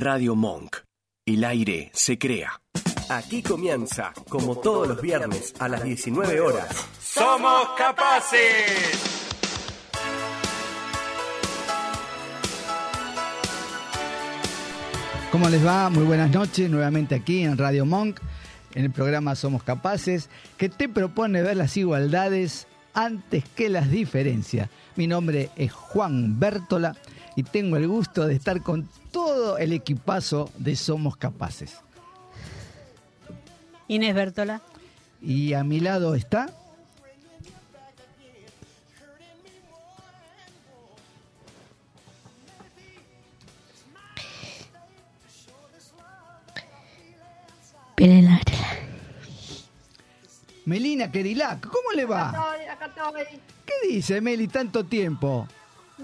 Radio Monk. El aire se crea. Aquí comienza, como todos los viernes a las 19 horas. ¡Somos capaces! ¿Cómo les va? Muy buenas noches, nuevamente aquí en Radio Monk, en el programa Somos Capaces, que te propone ver las igualdades antes que las diferencias. Mi nombre es Juan Bértola y tengo el gusto de estar con todo el equipazo de Somos Capaces. Inés Bértola. Y a mi lado está Melina Kerilac, ¿cómo le va? Acá estoy, ¿Qué dice Meli tanto tiempo?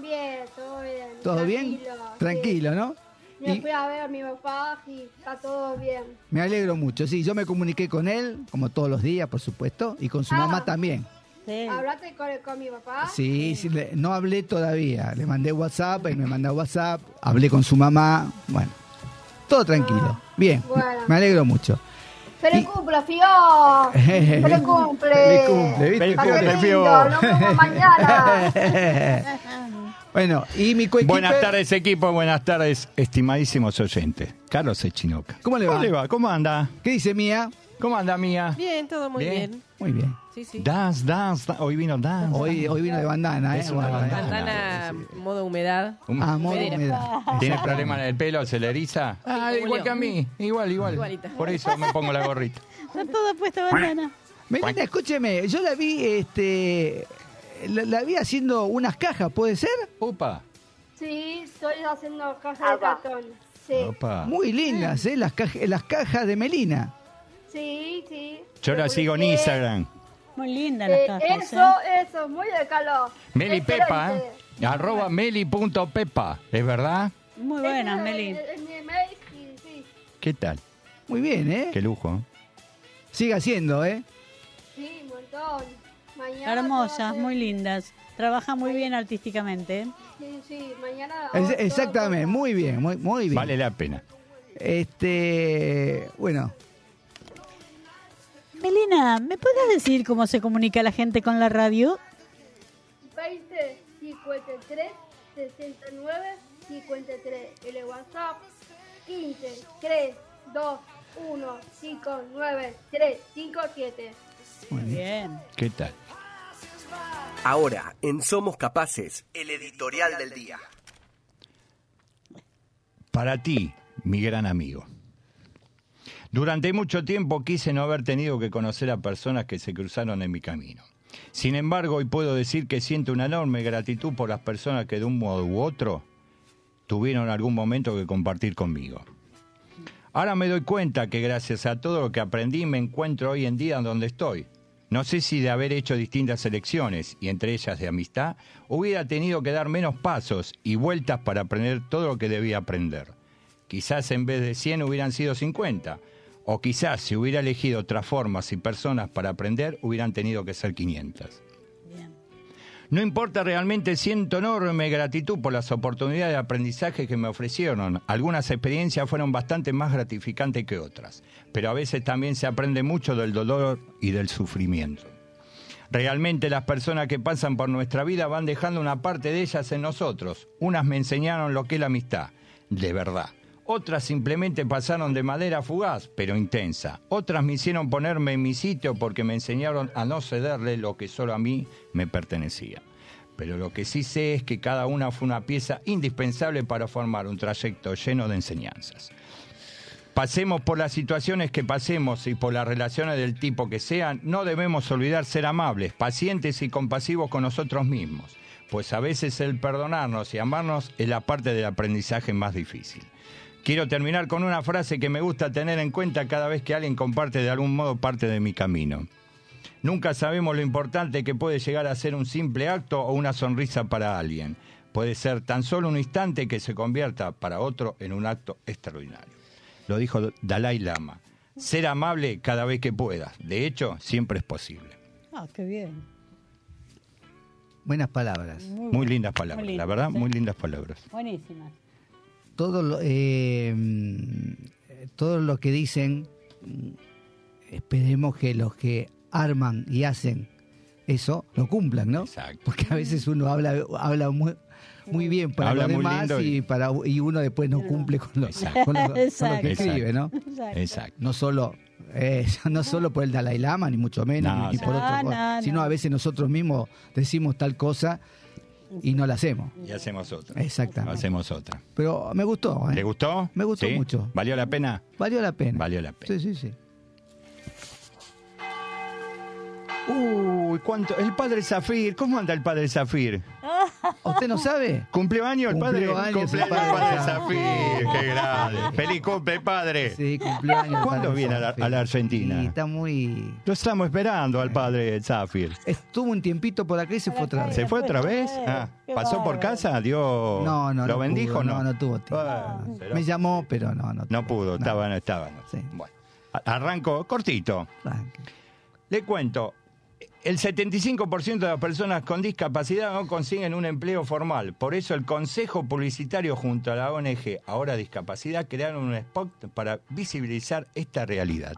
Bien, todo bien. ¿Todo bien? Tranquilo, ¿no? Me Y- fui a ver a mi papá y está todo bien. Me alegro mucho, sí, yo me comuniqué con él, como todos los días, por supuesto, y con su Ah. mamá también. Sí. ¿Hablaste con, con mi papá? Sí, sí, le- no hablé todavía, le mandé WhatsApp, él me mandó WhatsApp, hablé con su mamá, bueno, todo tranquilo, bien, Bueno. me alegro mucho. ¡Feliz Y- cumple, Fío! ¡Feliz cumple! Feliz cumple, ¿viste? Feliz cumple, Fío. Nos vemos mañana. bueno, y mi coequiper, Buenas tardes, equipo. Buenas tardes, estimadísimos oyentes. Carlos Echinoca. ¿Cómo le va? ¿Cómo le va? ¿Cómo anda? ¿qué dice Mía? ¿Cómo anda, mía? Bien, todo muy Bien. bien. Muy bien, Sí, sí. Dance, dance, dance. Hoy vino dance. hoy, hoy vino de bandana, ¿eh? Es una ¿eh? Bandana, modo humedad. Ah, modo Medina. humedad. ¿Tiene problema en el pelo? ¿Se le eriza? Ah, igual que a mí. Igual, igual. Igualita. Por eso me pongo la gorrita. Está todo puesto bandana. Melina, escúcheme, yo la vi, este, la, la vi haciendo unas cajas, ¿puede ser? Upa. Sí, estoy haciendo cajas de cartón. Sí, Opa. Muy lindas, ¿eh? Las, caja- las cajas de Melina. sí, sí. Yo la sigo en Eh, Instagram. Muy lindas las eh, cajas. eso, eso, muy de calor. Meli Pepa, Excelente. ¿eh? Arroba meli.pepa. ¿Es verdad? ¿eh? Muy buenas, Ese Meli. Es, es mi email, sí, sí. ¿Qué tal? Muy bien, ¿eh? Qué lujo. Sigue haciendo, ¿eh? Sí, un montón. Mañana Hermosas, muy lindas. Trabaja muy bien artísticamente. Sí, sí, mañana. Es- exactamente, muy bien, muy, muy bien. Vale la pena. Este, bueno, Melina, ¿me puedes decir cómo se comunica la gente con la radio? 20 53 69 53. El WhatsApp 15 3 2 1 5 9 3 5 7. muy. Bien. ¿Qué tal? Ahora, en Somos Capaces, el editorial del día. Para ti, mi gran amigo. Durante mucho tiempo quise no haber tenido que conocer a personas que se cruzaron en mi camino. Sin embargo, hoy puedo decir que siento una enorme gratitud por las personas que de un modo u otro tuvieron algún momento que compartir conmigo. Ahora me doy cuenta que gracias a todo lo que aprendí me encuentro hoy en día donde estoy. No sé si de haber hecho distintas elecciones, y entre ellas de amistad, hubiera tenido que dar menos pasos y vueltas para aprender todo lo que debía aprender. Quizás en vez de 100 hubieran sido 50, o quizás si hubiera elegido otras formas y personas para aprender hubieran tenido que ser 500. No importa realmente, siento enorme gratitud por las oportunidades de aprendizaje que me ofrecieron. Algunas experiencias fueron bastante más gratificantes que otras, pero a veces también se aprende mucho del dolor y del sufrimiento. Realmente las personas que pasan por nuestra vida van dejando una parte de ellas en nosotros. Unas me enseñaron lo que es la amistad, de verdad. Otras simplemente pasaron de manera fugaz, pero intensa. Otras me hicieron ponerme en mi sitio porque me enseñaron a no cederle lo que solo a mí me pertenecía. Pero lo que sí sé es que cada una fue una pieza indispensable para formar un trayecto lleno de enseñanzas. Pasemos por las situaciones que pasemos y por las relaciones del tipo que sean, no debemos olvidar ser amables, pacientes y compasivos con nosotros mismos, pues a veces el perdonarnos y amarnos es la parte del aprendizaje más difícil. Quiero terminar con una frase que me gusta tener en cuenta cada vez que alguien comparte de algún modo parte de mi camino. Nunca sabemos lo importante que puede llegar a ser un simple acto o una sonrisa para alguien. Puede ser tan solo un instante que se convierta para otro en un acto extraordinario. Lo dijo Dalai Lama. Ser amable cada vez que puedas. De hecho, siempre es posible. Ah, qué bien. Buenas palabras. Muy, Muy lindas palabras, Muy la verdad, muy lindas palabras. Buenísimas. Todo lo, eh, todo lo que dicen, esperemos que los que arman y hacen eso lo cumplan, ¿no? Exacto. Porque a veces uno habla, habla muy, muy bien para Habla los demás y, y- para, y uno después no cumple con lo, Exacto. con lo- con lo que Exacto. escribe, ¿no? Exacto. No solo, eh, no solo por el Dalai Lama, ni mucho menos, No, ni por otro, No, no, sino no. a veces nosotros mismos decimos tal cosa y no la hacemos. Y hacemos otra. Exactamente. Hacemos otra. Pero me gustó, ¿eh? ¿Le gustó? Me gustó ¿Sí? mucho. ¿Valió la pena? Valió la pena. Valió la pena. Sí, sí, sí. Uy, ¿cuánto? El padre Zafir, ¿cómo anda el padre Zafir? ¿Usted no sabe? ¿Cumplió años el padre? Cumpleaños padre el padre Zafir, qué grande. Feliz cumple, padre. Sí, cumpleaños. ¿Cuándo viene a la- Zafir. a la Argentina? Sí, está muy... Lo estamos esperando al padre Zafir. Estuvo un tiempito por acá y se fue otra vez. ¿Se fue otra vez? Ah, ¿Pasó por casa? ¿Dio, No, no, ¿Lo no bendijo pudo, o no? no, no tuvo tiempo. Ah, Me llamó, pero no, no. No tuvo. pudo, estaba, no estaba. no. Sí. Bueno, arranco cortito. Le cuento, el 75% de las personas con discapacidad no consiguen un empleo formal. Por eso el Consejo Publicitario junto a la ONG Ahora Discapacidad crearon un spot para visibilizar esta realidad.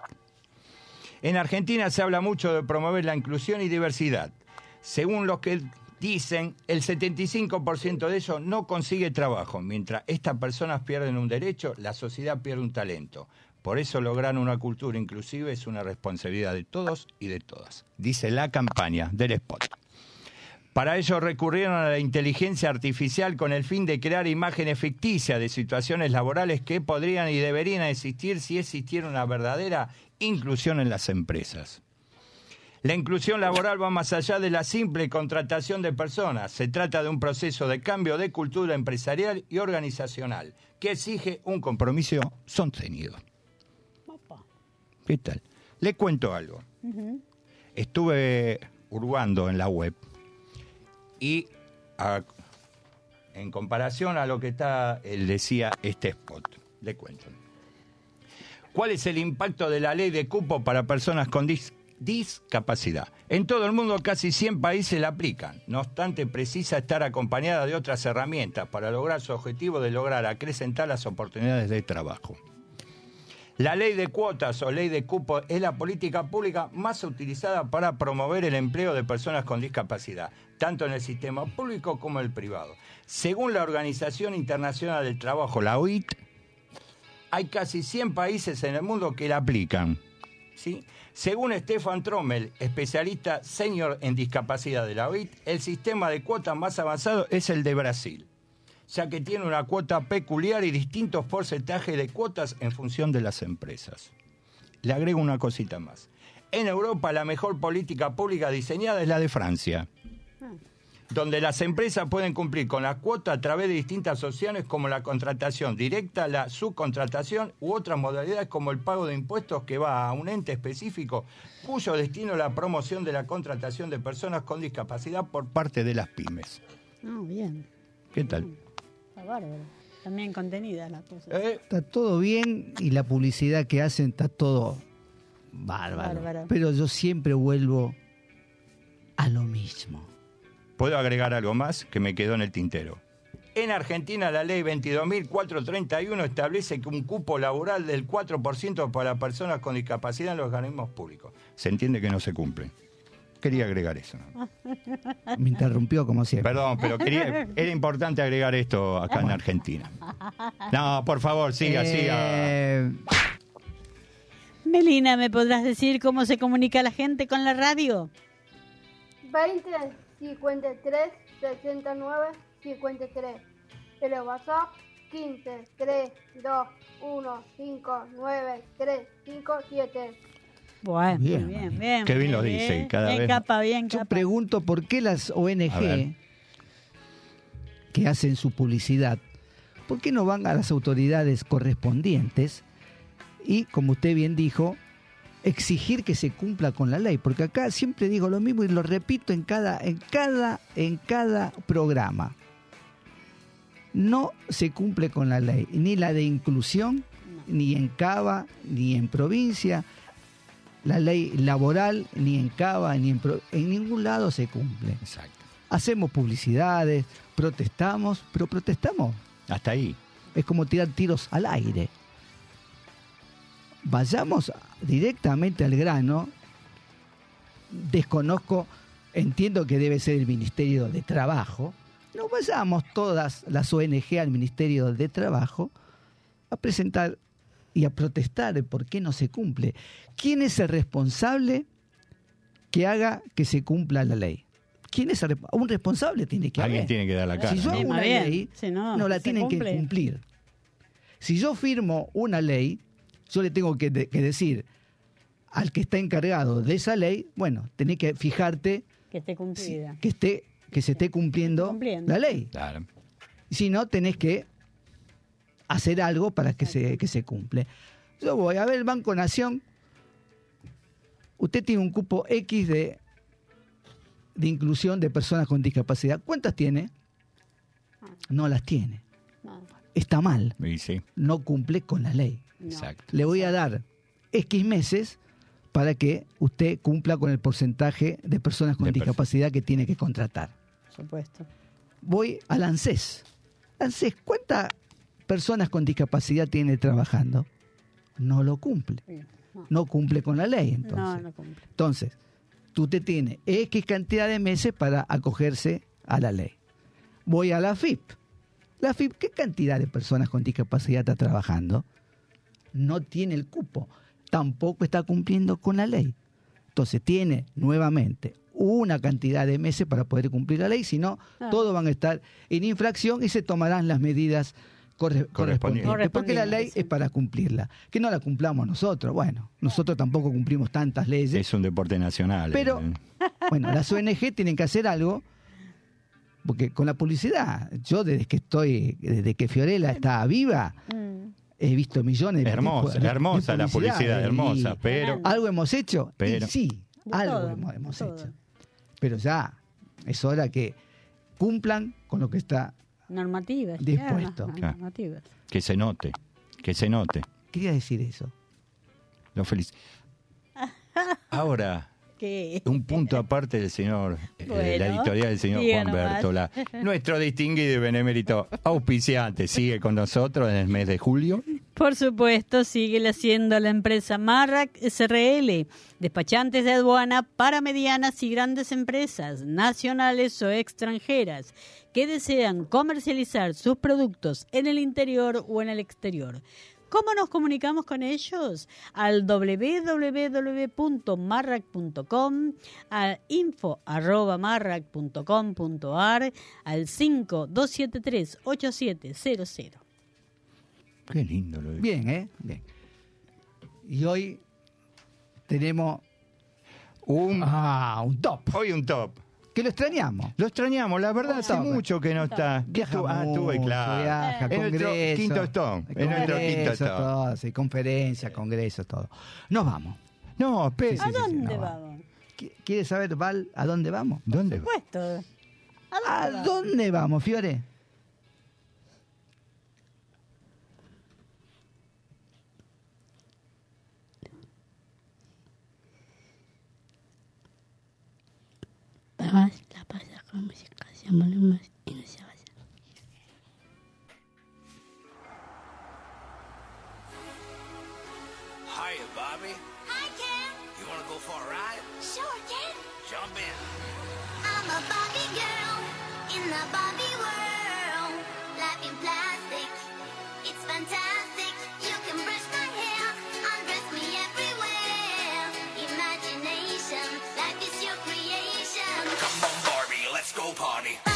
En Argentina se habla mucho de promover la inclusión y diversidad. Según los que dicen, el 75% de ellos no consigue trabajo. Mientras estas personas pierden un derecho, la sociedad pierde un talento. Por eso lograr una cultura inclusiva es una responsabilidad de todos y de todas, dice la campaña del spot. Para ello recurrieron a la inteligencia artificial con el fin de crear imágenes ficticias de situaciones laborales que podrían y deberían existir si existiera una verdadera inclusión en las empresas. La inclusión laboral va más allá de la simple contratación de personas. Se trata de un proceso de cambio de cultura empresarial y organizacional que exige un compromiso sostenido. ¿Qué tal? Le cuento algo. Estuve hurgando en la web y a- en comparación a lo que está, él decía este spot, le cuento. ¿Cuál es el impacto de la ley de cupo para personas con dis- discapacidad? En todo el mundo casi 100 países la aplican. No obstante, precisa estar acompañada de otras herramientas para lograr su objetivo de lograr acrecentar las oportunidades de trabajo. La ley de cuotas o ley de cupo es la política pública más utilizada para promover el empleo de personas con discapacidad, tanto en el sistema público como en el privado. Según la Organización Internacional del Trabajo, la OIT, hay casi 100 países en el mundo que la aplican. ¿sí? Según Stefan Trommel, especialista senior en discapacidad de la OIT, el sistema de cuotas más avanzado es el de Brasil ya que tiene una cuota peculiar y distintos porcentajes de cuotas en función de las empresas. Le agrego una cosita más. En Europa la mejor política pública diseñada es la de Francia, donde las empresas pueden cumplir con la cuota a través de distintas opciones como la contratación directa, la subcontratación u otras modalidades como el pago de impuestos que va a un ente específico cuyo destino es la promoción de la contratación de personas con discapacidad por parte de las pymes. Ah, bien. ¿Qué tal? Bárbaro. También contenida la cosa. ¿Eh? Está todo bien y la publicidad que hacen está todo bárbaro. Bárbaro. Pero yo siempre vuelvo a lo mismo. Puedo agregar algo más que me quedó en el tintero. En Argentina la ley 22.431 establece que un cupo laboral del 4% para personas con discapacidad en los organismos públicos. Se entiende que no se cumple. Quería agregar eso. Me interrumpió como siempre. Perdón, pero quería, era importante agregar esto acá en Argentina. No, por favor, siga, siga. Eh, Melina, ¿me podrás decir cómo se comunica la gente con la radio? 20 53 69 53. El WhatsApp 15 3 2 1 5 9 3 5 7. Bueno, Bien. bien, bien. Qué bien lo dice, cada bien vez- capa, bien yo capa. pregunto por qué las ONG que hacen su publicidad, ¿por qué no van a las autoridades correspondientes y, como usted bien dijo, exigir que se cumpla con la ley? Porque acá siempre digo lo mismo y lo repito en cada, en cada, en cada programa. No se cumple con la ley, ni la de inclusión, ni en Cava, ni en provincia, la ley laboral, ni en Cava, ni en, ningún lado se cumple. Exacto. Hacemos publicidades, protestamos, pero protestamos. Hasta ahí. es como tirar tiros al aire. Vayamos directamente al grano. Desconozco, entiendo que debe ser el Ministerio de Trabajo. No vayamos todas las ONG al Ministerio de Trabajo a presentar y a protestar por qué no se cumple. ¿Quién es el responsable que haga que se cumpla la ley? ¿Quién es el Un responsable tiene que Alguien haber. tiene que dar la cara. Si yo ¿no? hago una bien. ley, Si no, no, la tienen que cumplir. Si yo firmo una ley, yo le tengo que, de- que decir al que está encargado de esa ley, bueno, tenés que fijarte Que esté si- que esté que se esté cumpliendo, Cumpliendo. la ley. Claro. Si no, tenés que hacer algo para que se, que se cumple. Yo voy a ver el Banco Nación. Usted tiene un cupo X de, de inclusión de personas con discapacidad. ¿Cuántas tiene? No las tiene. Está mal. Sí, No cumple con la ley. exacto. Le voy a dar X meses para que usted cumpla con el porcentaje de personas con De discapacidad que tiene que contratar. Por supuesto. voy al ANSES. ANSES, ¿cuántas personas con discapacidad tiene trabajando? No lo cumple. No, No cumple con la ley, entonces. no, no cumple. Entonces, tú te tienes X cantidad de meses para acogerse a la ley. Voy a la FIP. La FIP, ¿qué cantidad de personas con discapacidad está trabajando? No tiene el cupo. Tampoco está cumpliendo con la ley. Entonces, tiene nuevamente una cantidad de meses para poder cumplir la ley, si no, Ah. todos van a estar en infracción y se tomarán las medidas corre-. Porque la ley sí. es para cumplirla. Que no la cumplamos nosotros. Bueno, nosotros tampoco cumplimos tantas leyes. Es un deporte nacional. Pero- eh. Bueno, las ONG tienen que hacer algo, porque con la publicidad, yo desde que estoy, desde que Fiorella está viva, Mm. he visto millones de Hermosa, de- de hermosa la publicidad, hermosa, pero ¿Algo hemos hecho? Pero- Y sí, algo todo, hemos, hemos hecho. Pero ya es hora que cumplan con lo que está. Normativas. Dispuesto. claro, Claro. normativas. que se note, que se note. Quería decir eso. Lo feliz. Ahora, ¿Qué? un punto aparte del señor, eh, la editorial del señor Juan. Bertola. Nuestro distinguido y benemérito auspiciante sigue con nosotros en el mes de julio. Por supuesto, sigue haciendo la empresa Marrac SRL, despachantes de aduana para medianas y grandes empresas, nacionales o extranjeras, que desean comercializar sus productos en el interior o en el exterior. ¿Cómo nos comunicamos con ellos? Al www.marrac.com, al info.marrac.com.ar, al 5273-8700. Qué lindo lo de- Bien, ¿eh? Bien. Y hoy tenemos Un, ah, un top. hoy un top. Que lo extrañamos. Lo extrañamos, la verdad, hace mucho que no está. Viaja Estuvo- ah, estuve, claro. viaja, En nuestro quinto stone, en nuestro quinto stone. todo, sí, conferencia, congreso, todo. Nos vamos. No, espera. Sí, sí, ¿A sí, sí, dónde no, vamos? Qu- ¿Quieres saber, Val, a dónde vamos? ¿Dónde? Por supuesto. ¿A dónde ¿A dónde vamos, Fiore? La pasa con música, se más y no se vaya. Hiya, Bobby. Hi, Ken. You want to go for a ride? Sure, Ken. Jump in. I'm a Barbie girl in the Barbie world. Life in plastic, party.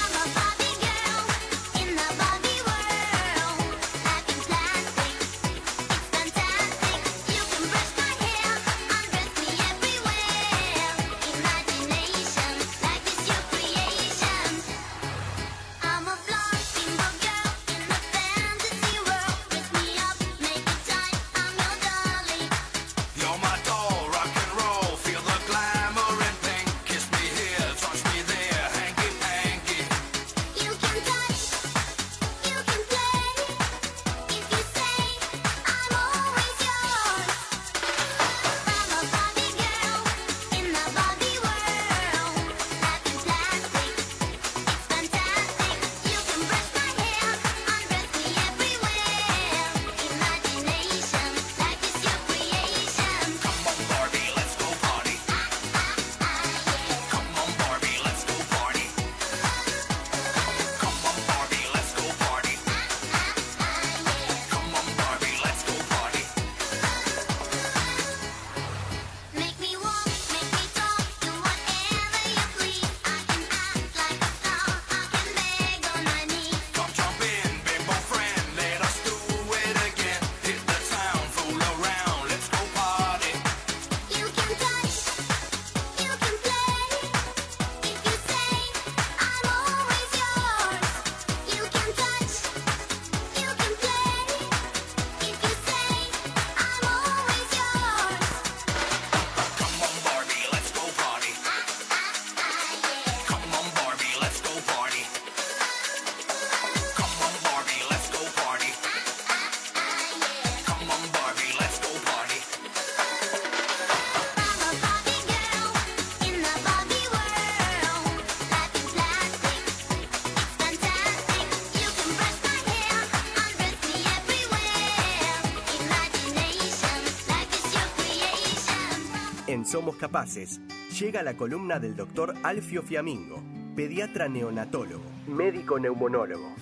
Somos Capaces llega la columna del doctor Alfio Fiamingo, pediatra neonatólogo, médico neumonólogo.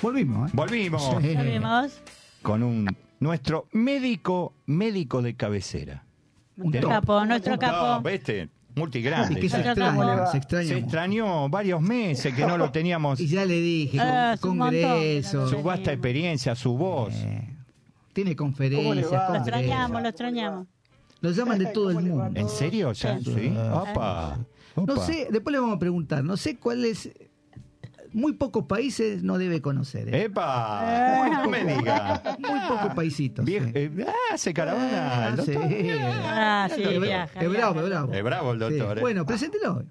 Volvimos, ¿eh? Volvimos Sí. ¿Sabemos? con un nuestro médico médico de cabecera. Nuestro capo, nuestro No, capo. ¿viste? Multigrande. que se Nosotros extraña, estamos- se extraña. Se mucho. extrañó varios meses que no lo teníamos. Y ya le dije, Ah, con- es montón. Su vasta experiencia, su voz. eh, tiene ¿Cómo le conferencias? Lo extrañamos, lo extrañamos. Lo llaman de todo el mundo. ¿En serio? ¿Ya? Sí. ¿Sí? Opa. No sé, después le vamos a preguntar, no sé cuáles, muy pocos países no debe conocer. ¿eh? ¡Epa! No me diga. Muy pocos paisitos. Sí. eh, ah, hace caravana. Ah, el sí. Ah, sí, Es viaja. Es bravo, es bravo. Es bravo el doctor, Sí. eh. Bueno, preséntelo.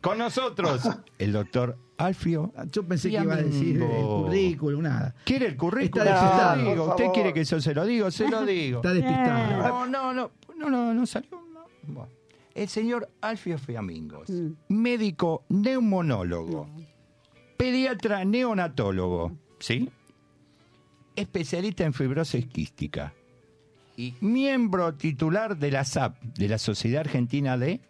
Con nosotros, el doctor Alfio. Yo pensé que iba a decir el Fiamingo. currículum, nada. ¿Quiere el currículum? Está Se lo despistado. digo. Por ¿Usted quiere que yo se lo digo? Se lo digo. Está despistado. No, no, no, no, no, no salió. no. Bueno. El señor Alfio Fiamingos, Mm. médico neumonólogo, pediatra neonatólogo, ¿sí? Especialista en fibrosis quística y miembro titular de la SAP, de la Sociedad Argentina de...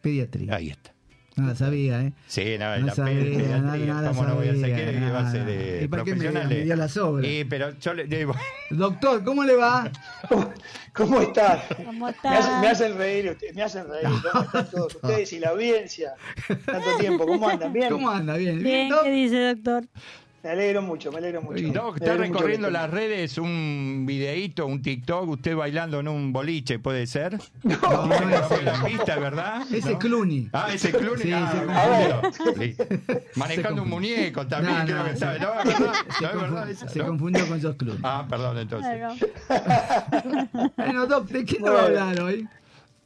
Pediatría. Ahí está. No la sabía, ¿eh? Sí, no, No la sabía, pediatría, nada, nada ¿cómo no voy a ¿Quiere que va a ser nada. eh, ¿Y para qué me- me dio las obras? Sí, pero yo le digo... Doctor, ¿cómo le va? ¿Cómo están? ¿Cómo Me hacen, me está? hacen reír ustedes, me hacen reír. ¿Cómo están todos ustedes y la audiencia? Tanto tiempo, ¿cómo andan? ¿Bien? ¿Cómo anda? Bien. Bien? ¿qué dice, doctor? Me alegro mucho, me alegro mucho. Doc, está recorriendo las redes un videíto, un TikTok, usted bailando en un boliche, ¿puede ser? No, no es robé ese. la pista, ¿verdad? Ese ¿No? Clooney. Ah, ese Clooney. Sí, ah, sí. Manejando un muñeco también, No, creo no, que se- sabe. No, ¿es verdad? Se, ¿No es confu- verdad esa? se ¿No? confundió con George Clooney. Ah, perdón, entonces. Bueno, Doc, ¿de qué nos va a hablar hoy?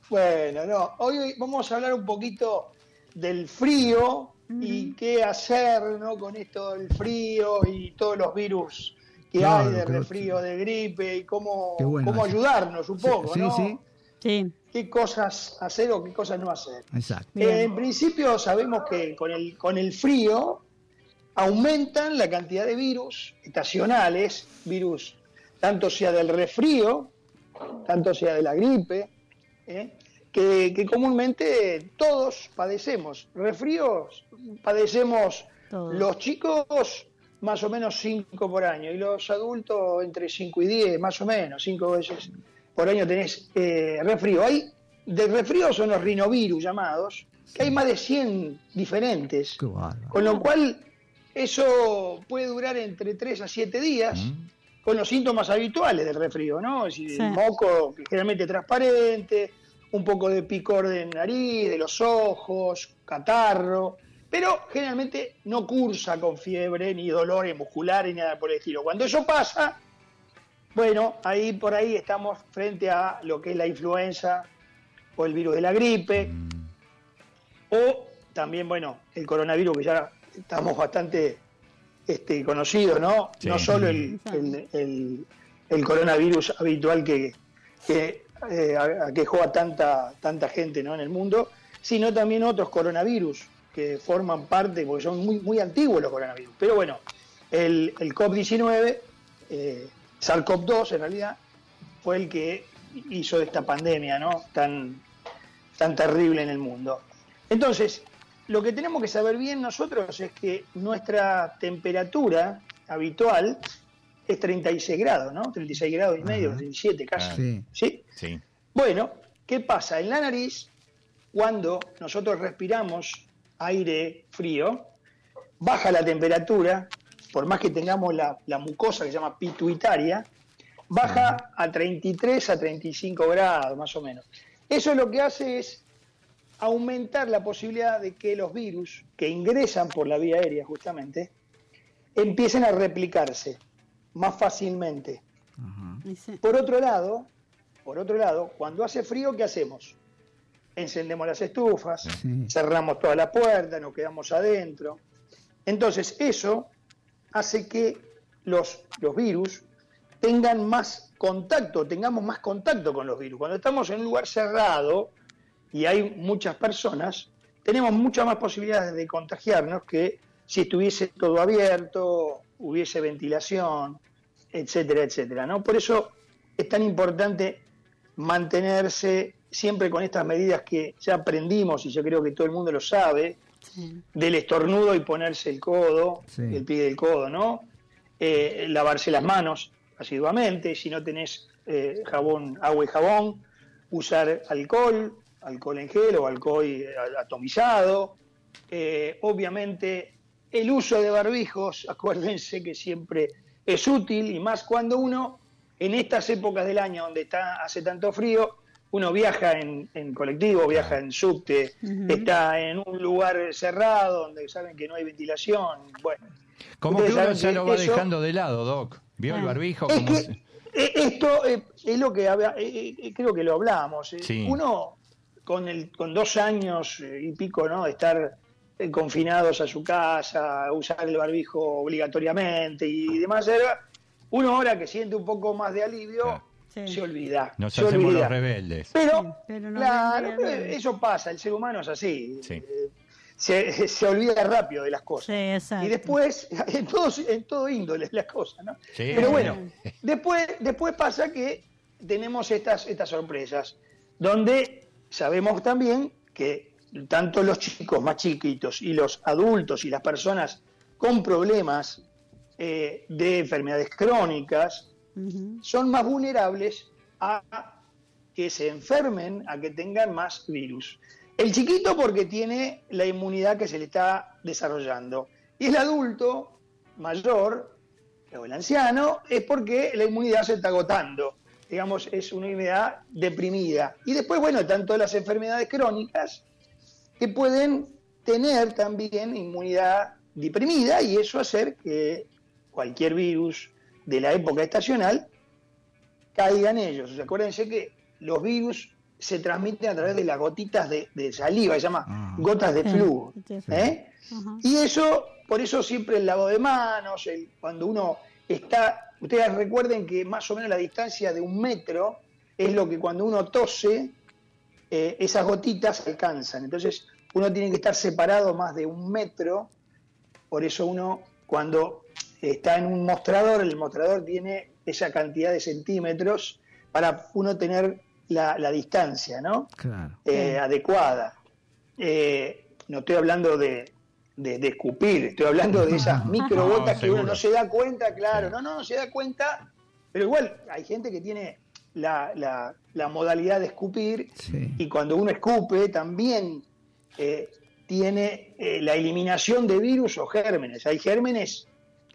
Bueno, no, hoy vamos a hablar un poquito del frío y qué hacer ¿no? con esto del frío y todos los virus que Claro, hay de resfrío, de gripe y cómo, bueno cómo ayudarnos un poco, sí, ¿no? sí, Sí. ¿Qué cosas hacer o qué cosas no hacer? exacto. Eh, en principio sabemos que con el, con el frío aumentan la cantidad de virus estacionales, virus tanto sea del resfrío, tanto sea de la gripe, ¿eh? Que, que comúnmente todos padecemos. Resfríos padecemos Todos. los chicos más o menos 5 por año y los adultos entre 5 y 10, más o menos, 5 veces por año tenés eh, resfrío. Hay, de resfrío son los rinovirus llamados, que hay más de 100 diferentes, con lo cual eso puede durar entre 3 a 7 días Mm. con los síntomas habituales del resfrío, ¿no? Es decir, Sí. moco generalmente transparente, un poco de picor de nariz, de los ojos, catarro, pero generalmente no cursa con fiebre, ni dolores musculares, ni nada por el estilo. Cuando eso pasa, bueno, ahí por ahí estamos frente a lo que es la influenza o el virus de la gripe, o también, bueno, el coronavirus que ya estamos bastante este, conocidos, ¿no? Sí. No solo el, el- el- el coronavirus habitual que, que eh, aquejó a tanta, tanta gente ¿no? en el mundo, sino también otros coronavirus que forman parte, porque son muy, muy antiguos los coronavirus. Pero bueno, el, el COP19, eh, SARS-CoV-2 en realidad, fue el que hizo esta pandemia ¿no? tan, tan terrible en el mundo. Entonces, lo que tenemos que saber bien nosotros es que nuestra temperatura habitual es 36 grados, ¿no? 36 grados y medio, Ajá. 37 casi. Sí. ¿Sí? Sí. Bueno, ¿qué pasa? En la nariz, cuando nosotros respiramos aire frío, baja la temperatura, por más que tengamos la, la mucosa que se llama pituitaria, baja a 33 a 35 grados más o menos. Eso lo que hace es aumentar la posibilidad de que los virus que ingresan por la vía aérea justamente empiecen a replicarse más fácilmente. Por otro lado, por otro lado, cuando hace frío, ¿qué hacemos? Encendemos las estufas, Sí. cerramos toda la puerta, nos quedamos adentro. Entonces, eso hace que los, los virus tengan más contacto, tengamos más contacto con los virus. Cuando estamos en un lugar cerrado y hay muchas personas, tenemos muchas más posibilidades de contagiarnos que si estuviese todo abierto hubiese ventilación, etcétera, etcétera. ¿no? Por eso es tan importante mantenerse siempre con estas medidas que ya aprendimos y yo creo que todo el mundo lo sabe, del estornudo y ponerse el codo, Sí. el pie del codo, ¿no? Eh, lavarse las manos asiduamente, si no tenés eh, jabón, agua y jabón, usar alcohol, alcohol en gel o alcohol eh, atomizado, Eh, obviamente el uso de barbijos, acuérdense que siempre es útil y más cuando uno en estas épocas del año donde está hace tanto frío, uno viaja en, en colectivo, viaja en subte, está en un lugar cerrado donde saben que no hay ventilación. Bueno, Como que uno ya lo va eso- dejando de lado, Doc. ¿Vio el barbijo? es Como que se- eh, esto eh, es lo que eh, eh, creo que lo hablamos. eh. Sí. Uno con el con dos años y pico, ¿no? De estar confinados a su casa, usar el barbijo obligatoriamente y demás, era- uno ahora que siente un poco más de alivio Claro. Sí. se olvida. Nos se hacemos olvida. los rebeldes. Pero, Sí, pero no claro, eso pasa, el ser humano es así. Sí. Eh, Se, se olvida rápido de las Sí, cosas. exacto. Y después, en todo, en todo índole las cosas, ¿no? Sí, Pero bueno, bueno. después, después pasa que tenemos estas, estas sorpresas, donde sabemos también que tanto los chicos más chiquitos y los adultos y las personas con problemas eh, de enfermedades crónicas son más vulnerables a que se enfermen, a que tengan más virus. El chiquito porque tiene la inmunidad que se le está desarrollando. Y el adulto mayor, o el anciano, es porque la inmunidad se está agotando. Digamos, es una inmunidad deprimida. Y después, bueno, tanto las enfermedades crónicas que pueden tener también inmunidad deprimida y eso hacer que cualquier virus de la época estacional caiga en ellos. O sea, acuérdense que los virus se transmiten a través de las gotitas de, de saliva, se llama Ah. gotas de Sí, flujo. sí. ¿eh? Y eso, por eso siempre el lavado de manos, el- cuando uno está, ustedes recuerden que más o menos la distancia de un metro es lo que cuando uno tose, eh, esas gotitas alcanzan. Entonces uno tiene que estar separado más de un metro, por eso uno cuando está en un mostrador, el mostrador tiene esa cantidad de centímetros para uno tener la, la distancia, ¿no? Claro. eh, Sí. adecuada. Eh, no estoy hablando de, de- de escupir, estoy hablando de esas microgotas No, que uno no se da cuenta, claro, Sí. no, no, no se da cuenta, pero igual hay gente que tiene la, la- la modalidad de escupir Sí. y cuando uno escupe también eh, tiene eh, la eliminación de virus o gérmenes. Hay gérmenes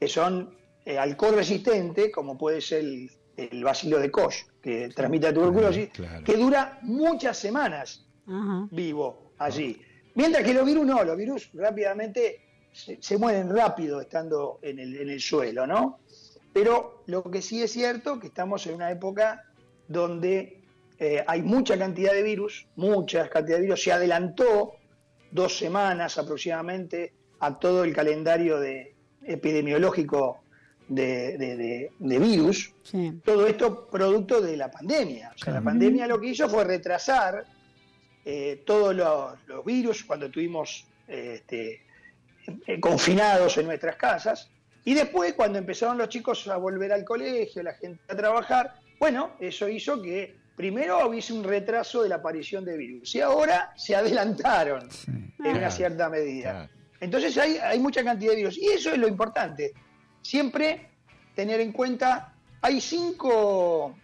que son eh, alcohol resistente, como puede ser el, el bacilo de Koch, que transmite la tuberculosis, Claro. que dura muchas semanas vivo allí. Mientras que los virus no, los virus rápidamente se, se mueren rápido estando en el, en el suelo, ¿no? Pero lo que sí es cierto que estamos en una época donde eh, hay mucha cantidad de virus, mucha cantidad de virus, se adelantó dos semanas aproximadamente a todo el calendario de, epidemiológico de, de- de- de virus, Sí. todo esto producto de la pandemia. O sea, la pandemia lo que hizo fue retrasar eh, todos los, los virus cuando estuvimos eh, este, eh, confinados en nuestras casas. Y después, cuando empezaron los chicos a volver al colegio, la gente a trabajar, bueno, eso hizo que primero hubiese un retraso de la aparición de virus. Y ahora se adelantaron Sí. en una cierta medida. Claro. Entonces hay, mucha cantidad de virus. Y eso es lo importante. Siempre tener en cuenta, hay cinco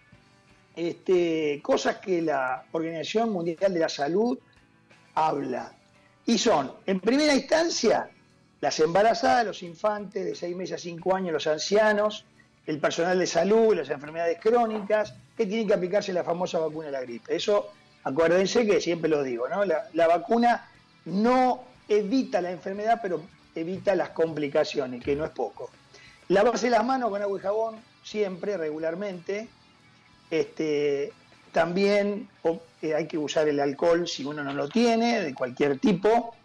este, cosas que la Organización Mundial de la Salud habla. Y son, en primera instancia, las embarazadas, los infantes de 6 meses a 5 años, los ancianos, el personal de salud, las enfermedades crónicas, que tienen que aplicarse la famosa vacuna de la gripe. Eso, acuérdense que siempre lo digo, ¿no? La vacuna no evita la enfermedad, pero evita las complicaciones, que no es poco. Lavarse las manos con agua y jabón, siempre, regularmente. Este, también eh, hay que usar el alcohol si uno no lo tiene, de cualquier tipo,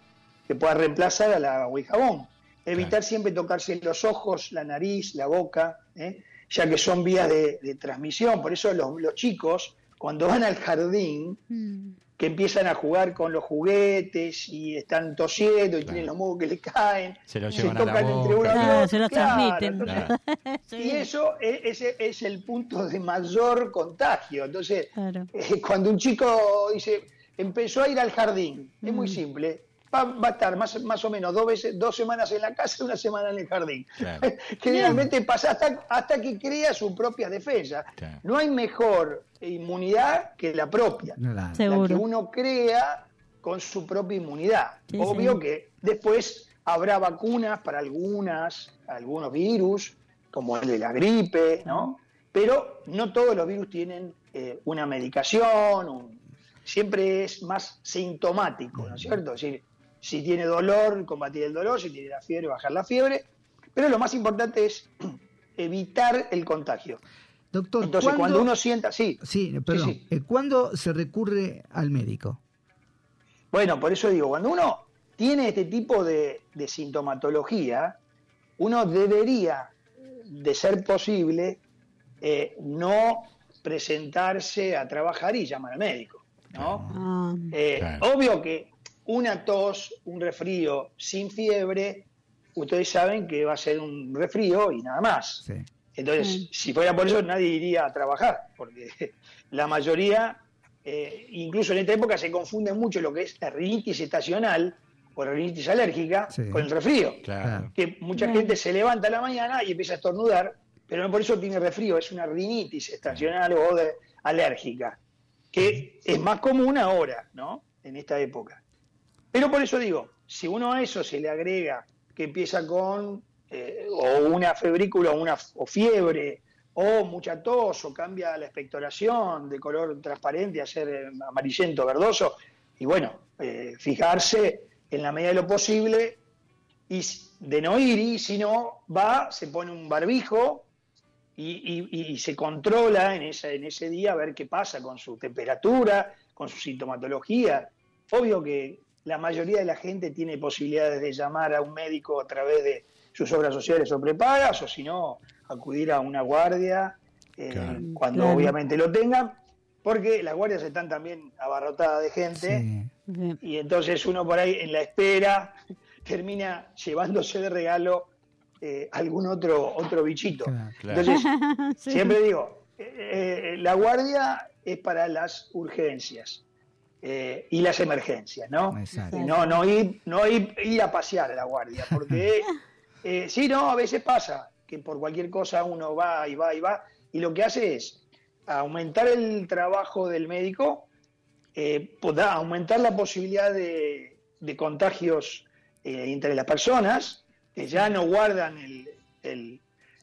que pueda reemplazar al agua y jabón. Evitar Claro. siempre tocarse los ojos, la nariz, la boca, ¿eh? ya que son vías de, de transmisión. Por eso los, los chicos, cuando van al jardín, Mm. Que empiezan a jugar con los juguetes y están tosiendo y tienen los mocos que les caen, Se lo se llevan a la tocan entre boca. uno y se los claro, transmiten. entonces, Sí. y eso es, ese es el punto de mayor contagio. Entonces, Claro. eh, cuando un chico dice, empezó a ir al jardín, es muy Mm. simple, va, va a estar más, más o menos dos, veces, dos semanas en la casa y una semana en el jardín. Claro. Generalmente pasa hasta, hasta que crea su propia defensa. Claro. No hay mejor inmunidad que la propia Claro. la que uno crea con su propia inmunidad. Sí, Obvio sí. que después habrá vacunas para algunas, algunos virus, como el de la gripe, ¿no? Pero no todos los virus tienen eh, una medicación, un- siempre es más sintomático, ¿no es cierto? Es decir, si tiene dolor, combatir el dolor, si tiene la fiebre, bajar la fiebre, pero lo más importante es evitar el contagio. Doctor, Entonces, ¿cuándo- cuando uno sienta, sí, Sí, perdón. sí. Eh, ¿Cuándo se recurre al médico? Bueno, por eso digo, cuando uno tiene este tipo de, de sintomatología, uno debería, de ser posible, eh, no presentarse a trabajar y llamar al médico. ¿no? Ah, Eh, Claro. Obvio que una tos, un resfrío sin fiebre, ustedes saben que va a ser un resfrío y nada más. Sí. Entonces, Mm. si fuera por eso, nadie iría a trabajar, porque la mayoría, eh, incluso en esta época, se confunde mucho lo que es la rinitis estacional o la rinitis alérgica Sí. con el resfrío. Claro. Que mucha gente se levanta a la mañana y empieza a estornudar, pero no por eso tiene resfrío, es una rinitis estacional o de- alérgica, que es más común ahora, ¿no? En esta época. Pero por eso digo, si uno a eso se le agrega que empieza con eh, o una febrícula o una o fiebre o mucha tos o cambia la expectoración de color transparente a ser eh, amarillento, verdoso, y bueno, eh, fijarse en la medida de lo posible y de no ir y si no va, se pone un barbijo y, y- y se controla en, en ese día a ver qué pasa con su temperatura, con su sintomatología. Obvio que la mayoría de la gente tiene posibilidades de llamar a un médico a través de sus obras sociales o prepagas, o si no, acudir a una guardia eh, Claro. cuando Claro. obviamente lo tengan, porque las guardias están también abarrotadas de gente Sí. y entonces uno por ahí en la espera termina llevándose de regalo eh, algún otro otro bichito. Claro. Entonces, Sí. siempre digo, eh, eh, la guardia es para las urgencias eh, y las emergencias, ¿no? Exacto. No, no ir, no ir, ir a pasear a la guardia, porque eh, sí, no, a veces pasa que por cualquier cosa uno va y va y va, y lo que hace es aumentar el trabajo del médico, eh, poda- aumentar la posibilidad de, de contagios eh, entre las personas, que ya no guardan el- el-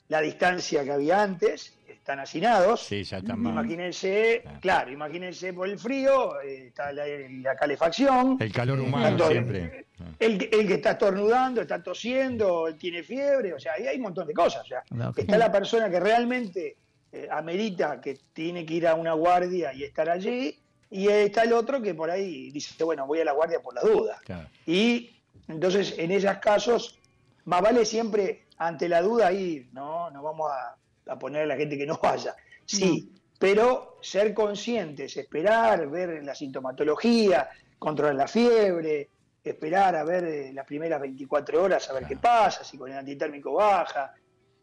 la distancia que había antes, están hacinados. Sí, ya está mal. Imagínense, Claro. claro, imagínense por el frío, eh, está la, la calefacción, El calor humano Tanto- siempre. el, que- el que está estornudando, está tosiendo, él tiene fiebre, o sea, ahí hay un montón de cosas. O sea, está la persona que realmente eh, amerita que tiene que ir a una guardia y estar allí, y está el otro que por ahí dice, bueno, voy a la guardia por la duda. Claro. Y entonces, en esos casos, más vale siempre ante la duda ir, no, no vamos a, a poner a la gente que no vaya. Sí, pero ser conscientes, esperar, ver la sintomatología, controlar la fiebre, esperar a ver eh, las primeras 24 horas, a ver qué pasa, si con el antitérmico baja,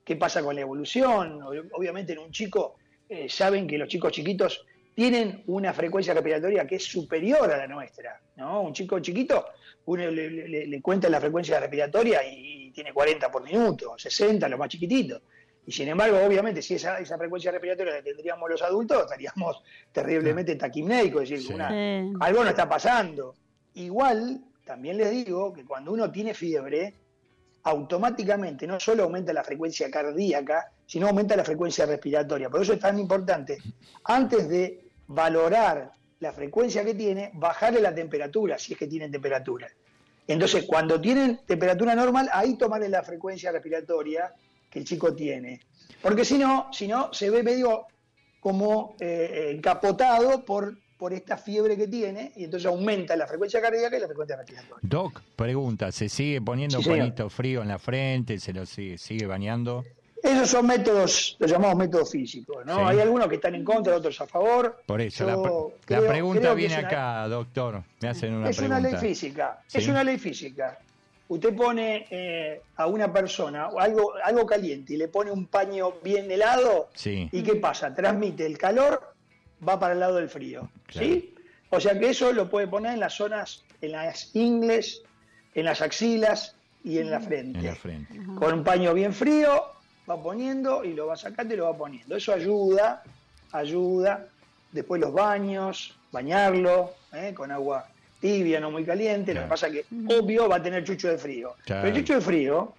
qué pasa con la evolución. Ob- Obviamente en un chico, eh, saben que los chicos chiquitos tienen una frecuencia respiratoria que es superior a la nuestra. ¿no? Un chico chiquito, uno le, le- le cuenta la frecuencia respiratoria y, tiene 40 por minuto, 60, lo más chiquitito. Y sin embargo, obviamente, si esa, esa frecuencia respiratoria la tendríamos los adultos, estaríamos terriblemente taquimnéicos, es decir, Sí. una- Sí. algo no está pasando. Igual, también les digo que cuando uno tiene fiebre, automáticamente no solo aumenta la frecuencia cardíaca, sino aumenta la frecuencia respiratoria. Por eso es tan importante, antes de valorar la frecuencia que tiene, bajarle la temperatura, si es que tienen temperatura. Entonces, cuando tienen temperatura normal, ahí tomarle la frecuencia respiratoria que el chico tiene. Porque si no, si no se ve medio como eh, encapotado por, por esta fiebre que tiene y entonces aumenta la frecuencia cardíaca y la frecuencia respiratoria. Doc, pregunta, ¿se sigue poniendo Sí, pañito frío en la frente? ¿Se lo sigue, sigue bañando? Esos son métodos, los llamamos métodos físicos, ¿no? Sí. Hay algunos que están en contra, otros a favor. Por eso, Yo la, pre- la pregunta viene una- acá, doctor. Me hacen una es pregunta. una ley física, Sí. es una ley física. Usted pone eh, a una persona algo, algo caliente y le pone un paño bien helado, Sí. ¿y qué pasa? Transmite el calor, va para el lado del frío. Claro. ¿sí? O sea que eso lo puede poner en las zonas, en las ingles, en las axilas y en la frente. En la frente. Con un paño bien frío, va poniendo y lo va sacando y lo va poniendo. Eso ayuda, ayuda. Después los baños, bañarlo ¿eh? con agua tibia, no muy caliente. Lo que pasa que, obvio, va a tener chucho de frío. Claro. Pero el chucho de frío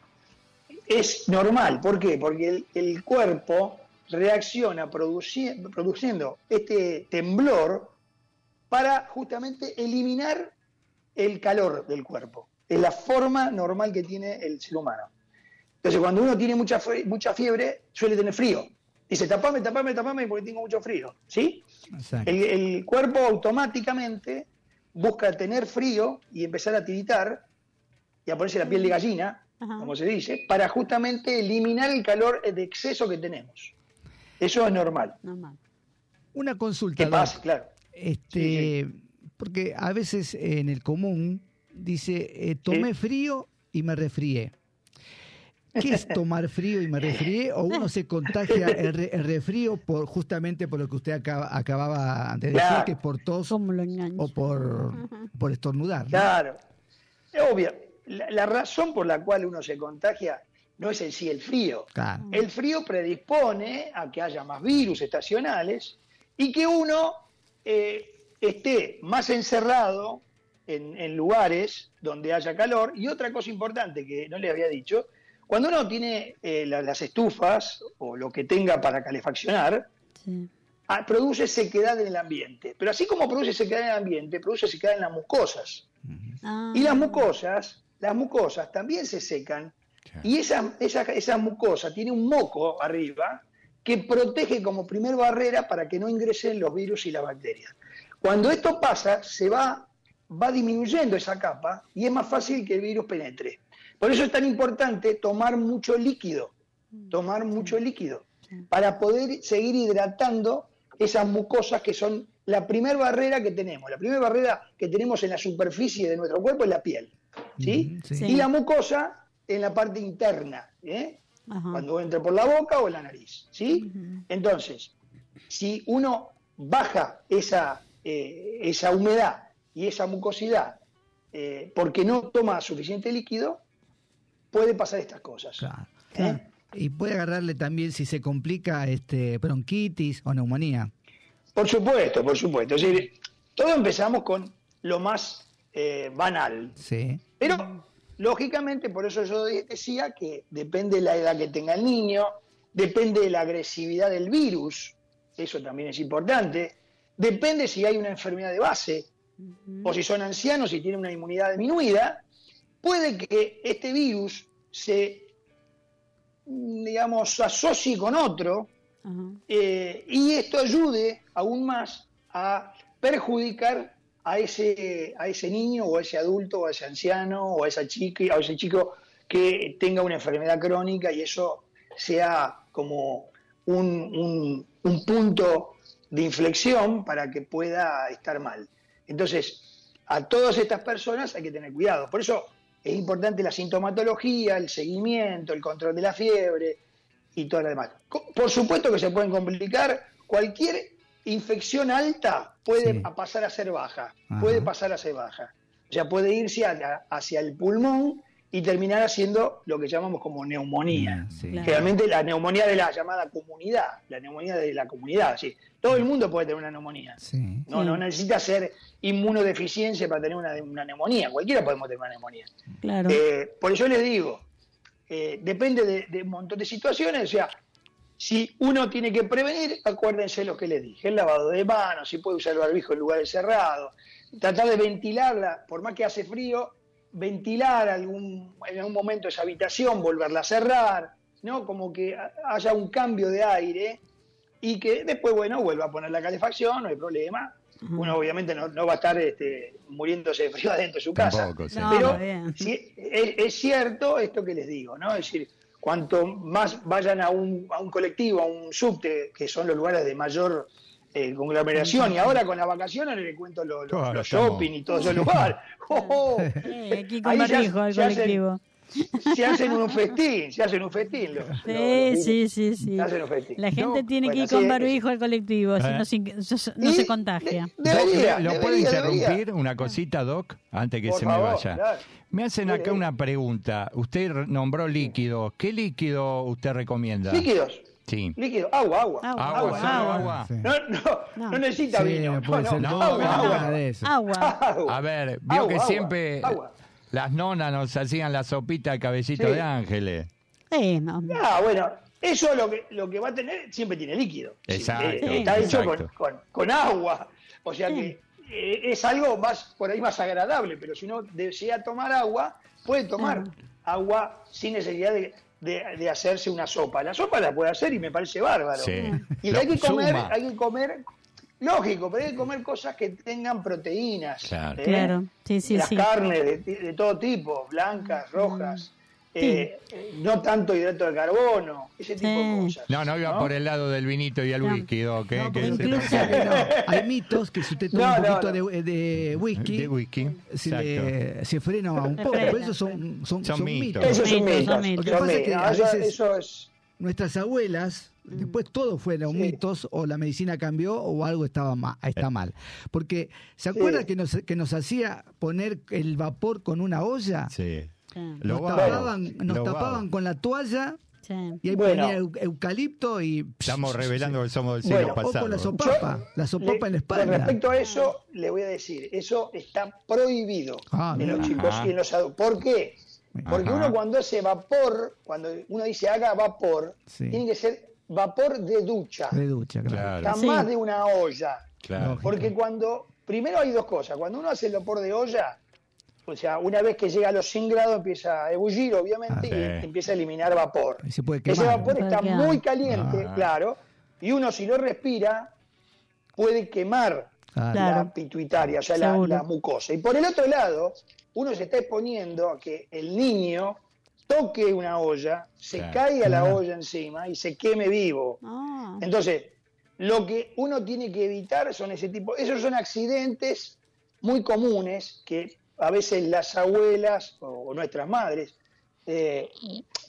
es normal. ¿Por qué? Porque el, el cuerpo reacciona produci- produciendo este temblor para justamente eliminar el calor del cuerpo. Es la forma normal que tiene el ser humano. Entonces, cuando uno tiene mucha, mucha fiebre, suele tener frío. Dice, tapame, tapame, tapame porque tengo mucho frío. ¿Sí? Exacto. El, el cuerpo automáticamente busca tener frío y empezar a tiritar y a ponerse la piel de gallina, Ajá. como se dice, para justamente eliminar el calor de exceso que tenemos. Eso es normal. Normal. Una consulta. ¿Qué pasa? Claro. Este, porque a veces en el común dice, eh, tomé frío y me resfrié. ¿Qué es tomar frío y me resfrié? ¿O uno se contagia el, re- el resfrío por, justamente por lo que usted acaba- acababa de decir, Claro. que es por tos o por, por estornudar? ¿no? Claro. Es obvio. La, la razón por la cual uno se contagia no es en sí el frío. Claro. El frío predispone a que haya más virus estacionales y que uno eh, esté más encerrado en, en lugares donde haya calor. Y otra cosa importante que no le había dicho, cuando uno tiene eh, la- las estufas o lo que tenga para calefaccionar, Sí. ah, produce sequedad en el ambiente. Pero así como produce sequedad en el ambiente, produce sequedad en las mucosas. Ah, Y las mucosas, las mucosas también se secan y esa, esa, esa mucosa tiene un moco arriba que protege como primer barrera para que no ingresen los virus y las bacterias. Cuando esto pasa, se va, va disminuyendo esa capa y es más fácil que el virus penetre. Por eso es tan importante tomar mucho líquido, tomar mucho líquido, para poder seguir hidratando esas mucosas que son la primer barrera que tenemos. La primera barrera que tenemos en la superficie de nuestro cuerpo es la piel. ¿sí? Y la mucosa en la parte interna, ¿eh? Ajá. cuando entra por la boca o en la nariz. ¿sí? Entonces, si uno baja esa, eh, esa humedad y esa mucosidad eh, porque no toma suficiente líquido, puede pasar estas cosas. Claro. ¿Eh? Y puede agarrarle también si se complica este bronquitis o neumonía. Por supuesto, por supuesto. Es decir, todo empezamos con lo más eh, banal. Sí. Pero, lógicamente, por eso yo de- decía que depende de la edad que tenga el niño, depende de la agresividad del virus, eso también es importante, depende si hay una enfermedad de base, o si son ancianos y tienen una inmunidad disminuida, puede que este virus se, digamos, asocie con otro eh, y esto ayude aún más a perjudicar a ese, a ese niño o a ese adulto o a ese anciano o a esa chica o a ese chico que tenga una enfermedad crónica y eso sea como un, un- un punto de inflexión para que pueda estar mal. Entonces, a todas estas personas hay que tener cuidado. Por eso es importante la sintomatología, el seguimiento, el control de la fiebre, y todo lo demás. Por supuesto que se pueden complicar. Cualquier infección alta puede Sí. pasar a ser baja, Ajá. puede pasar a ser baja. O sea, puede irse hacia el pulmón y terminar haciendo lo que llamamos como neumonía. Sí. Claro. Generalmente la neumonía de la llamada comunidad, la neumonía de la comunidad, sí. Todo el mundo puede tener una neumonía. Sí. No, no necesita ser inmunodeficiencia para tener una, una neumonía. Cualquiera podemos tener una neumonía. Claro. Eh, por eso les digo, eh, depende de, de un montón de situaciones, o sea, si uno tiene que prevenir, acuérdense lo que les dije, el lavado de manos, si puede usar el barbijo en lugares cerrados, tratar de ventilarla, por más que hace frío, ventilar algún, en algún momento esa habitación, volverla a cerrar, ¿no? Como que ha- haya un cambio de aire y que después, bueno, vuelva a poner la calefacción, no hay problema. Uno obviamente no, no va a estar este, muriéndose de frío adentro de su casa. Tampoco, sí. No, Pero es, es cierto esto que les digo, ¿no? Es decir, cuanto más vayan a un, a un colectivo, a un subte, que son los lugares de mayor eh, conglomeración, y ahora con las vacaciones les cuento lo- lo- Claro, los shopping y todos esos lugares. ¡Oh, oh! Eh, aquí con al se hacen- colectivo. Se hacen un festín, se hacen un festín. los- Sí, los- sí, sí, sí. Se hacen un festín. La gente No, tiene que ir con barbijo al colectivo, así Eh. no, se, no- contagia. de- debería, ¿Lo puedo interrumpir debería. una cosita, Doc? Antes que Por se favor, me vaya. claro. Me hacen acá una pregunta. Usted nombró líquidos. ¿Qué líquido usted recomienda? Líquidos, Sí. líquido, agua, agua. Agua, Agua, agua, solo agua. agua. Sí. No, no, No. no, necesita Sí, vino. no puede no, ser no, agua, agua. de eso. Agua. Agua. A ver, vio Agua, que agua, siempre agua. las nonas nos hacían la sopita de cabecito Sí. de ángeles. Sí, no. Ah, bueno, eso lo que, lo que va a tener siempre tiene líquido. Exacto, eh, está hecho con, exacto. con- con agua. O sea que eh, es algo más por ahí más agradable, pero si uno desea tomar agua, puede tomar agua sin necesidad de, de- de hacerse una sopa. La sopa la puede hacer y me parece bárbaro. Sí. Y hay que comer, suma. hay que comer, lógico, pero hay que comer cosas que tengan proteínas. Claro. ¿eh? Claro, sí, sí, las sí. carnes de, de todo tipo, blancas, rojas, eh, eh, no tanto hidrato de carbono, ese tipo de cosas. No, no iba ¿no? por el lado del vinito y el No. whisky, Doc. ¿eh? No, Que incluso hay mitos que si usted toma No, un poquito no. De, de whisky, De whisky. se, Exacto. le- se frena un poco. Pero esos son, son, Son son mitos. mitos. Eso es son mitos. Lo que pasa es que No, a eso, veces- eso es. Nuestras abuelas, después todo fueron Sí. mitos, o la medicina cambió, o algo estaba ma- está mal. Porque, ¿se acuerda Sí. que, nos, que nos hacía poner el vapor con una olla? Sí. Sí, Nos, tapaban, nos tapaban con la toalla sí. y ahí Bueno. ponía eu- eucalipto y... Estamos revelando que somos del siglo Bueno, O con la pasado. sopapa, la sopapa en la Con espalda. respecto a eso, le voy a decir, eso está prohibido Ah, en los chicos Ajá. y en los adultos. ¿Por qué? Porque Ajá. uno cuando hace vapor, cuando uno dice haga vapor, Sí. tiene que ser vapor de ducha, De ducha, claro. Claro, jamás Sí. de una olla. claro. Porque cuando, primero hay dos cosas, cuando uno hace el vapor de olla, o sea, una vez que llega a los 100 grados empieza a ebullir, obviamente, Ah, y empieza a eliminar vapor. Y se puede Ese vapor Puede está muy caliente, Ah. claro, y uno si lo respira puede quemar Claro. La pituitaria, o sea, la, mucosa. Y por el otro lado, uno se está exponiendo a que el niño toque una olla, se Claro. caiga la Claro. olla encima y se queme vivo. Ah, Entonces, lo que uno tiene que evitar son ese tipo, esos son accidentes muy comunes que a veces las abuelas o, o nuestras madres eh,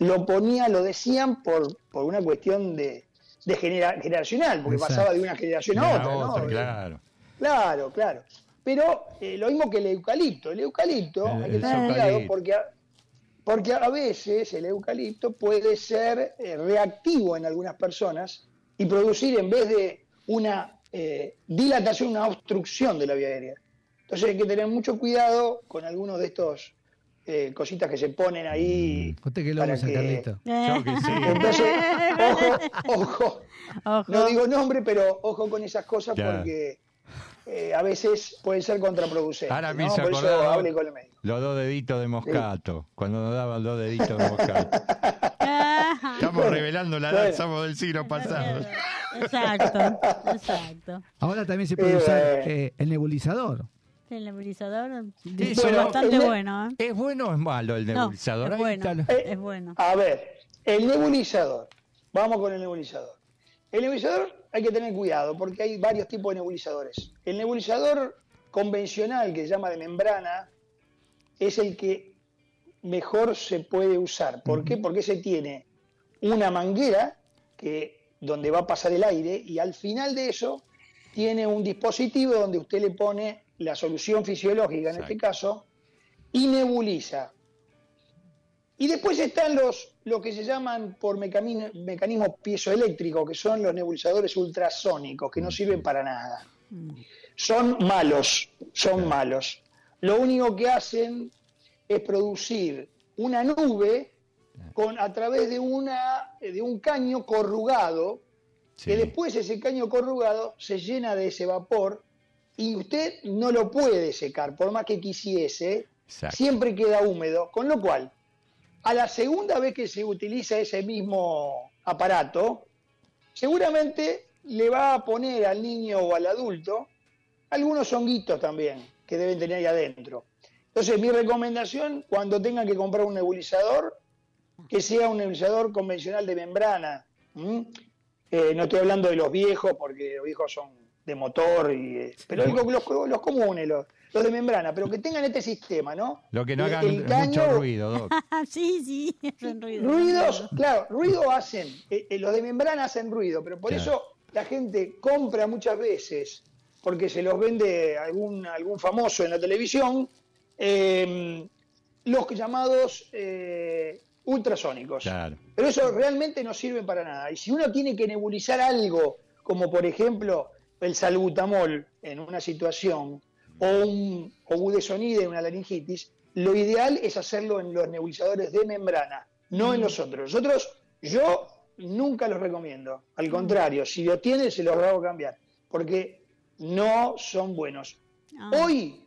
lo ponían, lo decían por, por una cuestión de, de genera- generacional, porque Exacto. pasaba de una generación a otra, ¿no? otra, claro. Claro, claro. Pero eh, lo mismo que el eucalipto. El eucalipto El- hay que tener cuidado porque a, porque a veces el eucalipto puede ser eh, reactivo en algunas personas y producir en vez de una eh, dilatación, una obstrucción de la vía aérea. Entonces hay que tener mucho cuidado con algunos de estos eh, cositas que se ponen ahí. Usted que lo para que- Carlito. Yo que sí. Entonces, ojo, ojo. Ojo. No digo nombre, pero ojo con esas cosas porque eh, a veces pueden ser contraproducentes. Ahora me ¿no? Por eso acordar hable con el médico. los dos deditos de moscato. Cuando nos daban dos deditos de moscato. Estamos revelando la edad, Bueno. somos del siglo pasado. Exacto, exacto. Ahora también se puede Eh, usar eh, el nebulizador. El nebulizador es bastante el ne- bueno, ¿eh? ¿Es bueno o es malo el No, nebulizador? es Ahí bueno, lo- Eh, es bueno. A ver, el nebulizador. Vamos con el nebulizador. El nebulizador hay que tener cuidado porque hay varios tipos de nebulizadores. El nebulizador convencional, que se llama de membrana, es el que mejor se puede usar. ¿Por qué? Porque se tiene una manguera que, donde va a pasar el aire y al final de eso tiene un dispositivo donde usted le pone la solución fisiológica, en Exacto. este caso, y nebuliza. Y después están los, lo que se llaman por mecanismo, mecanismo piezoeléctrico, que son los nebulizadores ultrasónicos, que no sirven para nada. Son malos, son malos. Lo único que hacen es producir una nube con, a través de, una, de un caño corrugado, Sí. que después ese caño corrugado se llena de ese vapor y usted no lo puede secar, por más que quisiese, Exacto. siempre queda húmedo, con lo cual, a la segunda vez que se utiliza ese mismo aparato, seguramente le va a poner al niño o al adulto algunos honguitos también que deben tener ahí adentro. Entonces, mi recomendación, cuando tengan que comprar un nebulizador, que sea un nebulizador convencional de membrana. Eh, no estoy hablando de los viejos, porque los viejos son de motor, y, eh, pero digo los, los comunes, los, los de membrana, pero que tengan este sistema, ¿no? Lo que no El- hagan el mucho caño- ruido, Doc. sí, sí, hacen ruido. Ruidos, claro, ruido hacen, eh, eh, los de membrana hacen ruido, pero por Claro. eso la gente compra muchas veces, porque se los vende algún, algún famoso en la televisión, eh, los llamados eh, ultrasónicos. Claro. Pero eso realmente no sirve para nada. Y si uno tiene que nebulizar algo, como por ejemplo el salbutamol en una situación, o un o budesonide en una laringitis, lo ideal es hacerlo en los nebulizadores de membrana, no en los otros. Los otros, yo nunca los recomiendo. Al contrario, si lo tienen, se los hago cambiar, porque no son buenos. Ah. Hoy,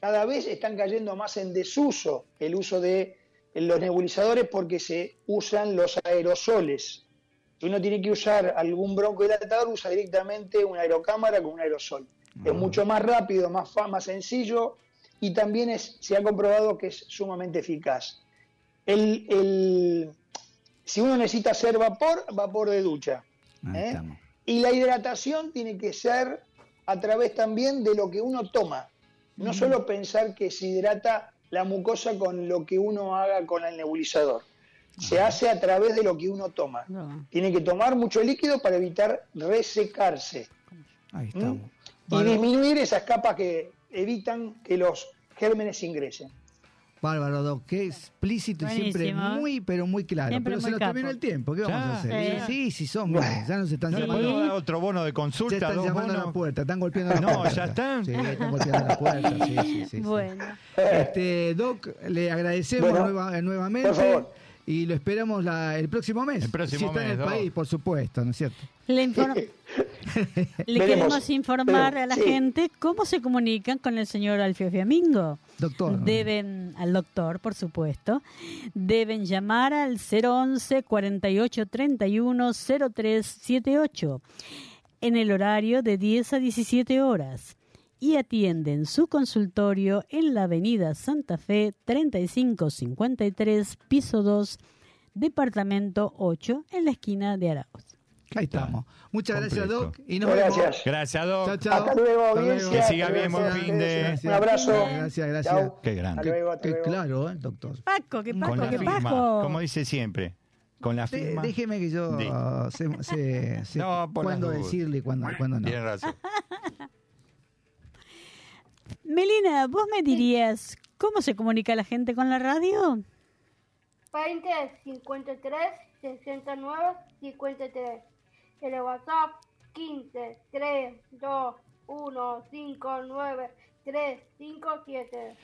cada vez están cayendo más en desuso el uso de los nebulizadores porque se usan los aerosoles. Si uno tiene que usar algún broncohilatador, usa directamente una aerocámara con un aerosol. Es mucho más rápido, más, más sencillo y también es, se ha comprobado que es sumamente eficaz. El, el- si uno necesita hacer vapor, vapor de ducha. ¿eh? Y la hidratación tiene que ser a través también de lo que uno toma. No solo pensar que se hidrata la mucosa con lo que uno haga con el nebulizador. Se hace a través de lo que uno toma. No. Tiene que tomar mucho líquido para evitar resecarse Ahí ¿m? estamos. y disminuir esas capas que evitan que los gérmenes ingresen. bárbaro, Doc, qué explícito y siempre muy, pero muy claro. Siempre pero se muy nos terminó el tiempo. ¿Qué vamos a hacer? sí. Sí, sí, son. miles, Ya nos están ¿No llamando. otro bono de Ya consulta? están dos llamando a la puerta, están golpeando la No, puerta. ya están. Sí, están golpeando la puerta. Sí, sí, sí, sí. Bueno, Este, Doc, le agradecemos Bueno, nueva- nuevamente. por favor. Y lo esperamos la- el próximo mes. El próximo si está mes, en el país, por supuesto, ¿no es cierto? le, queremos informar a la sí. gente cómo se comunican con el señor Alfio Fiamingo. Doctor. Deben, al doctor, por supuesto, deben llamar al 011 48 31 0378 en el horario de 10 a 17 horas y atienden su consultorio en la avenida Santa Fe 3553, piso 2, departamento 8, en la esquina de Arauz. Ahí estamos. Muchas gracias, Completo. Doc. Y nos Gracias. vemos. Gracias, Doc. Chao, chao. Hasta luego, Hasta luego. Que siga bien, buen Gracias. fin de- Un abrazo. Gracias, gracias. Chau. Qué grande. Hasta luego, hasta Qué luego. claro, ¿eh, doctor? Paco, ¿qué Con Paco, qué firma, Paco? como dice siempre. Con la De- firma. déjeme que yo uh, sé, sé- sé No, cuándo decirle y cuándo, cuándo no. Tiene razón. Melina, ¿vos me dirías cómo se comunica la gente con la radio? 20 53 69 53. El WhatsApp 15 3 2 1 5 9 3 5 7.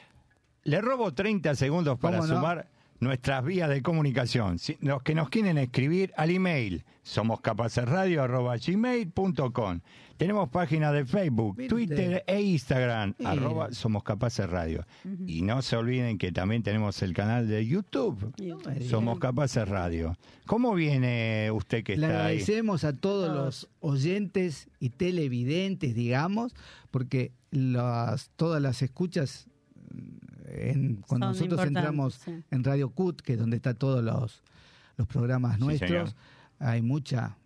Le robo 30 segundos para sumar nuestras vías de comunicación. Si- los que nos quieren escribir al email, somoscapacesradio.gmail.com. Tenemos páginas de Facebook, Twitter e Instagram, arroba Somos Capaces Radio. Y no se olviden que también tenemos el canal de YouTube. Somos Capaces Radio. ¿Cómo viene usted que Le está ahí? agradecemos a todos los oyentes y televidentes, digamos, porque las, todas las escuchas, en, cuando Son nosotros entramos sí. en Radio CUT, que es donde están todos los, los programas Sí, nuestros, señor. hay mucha,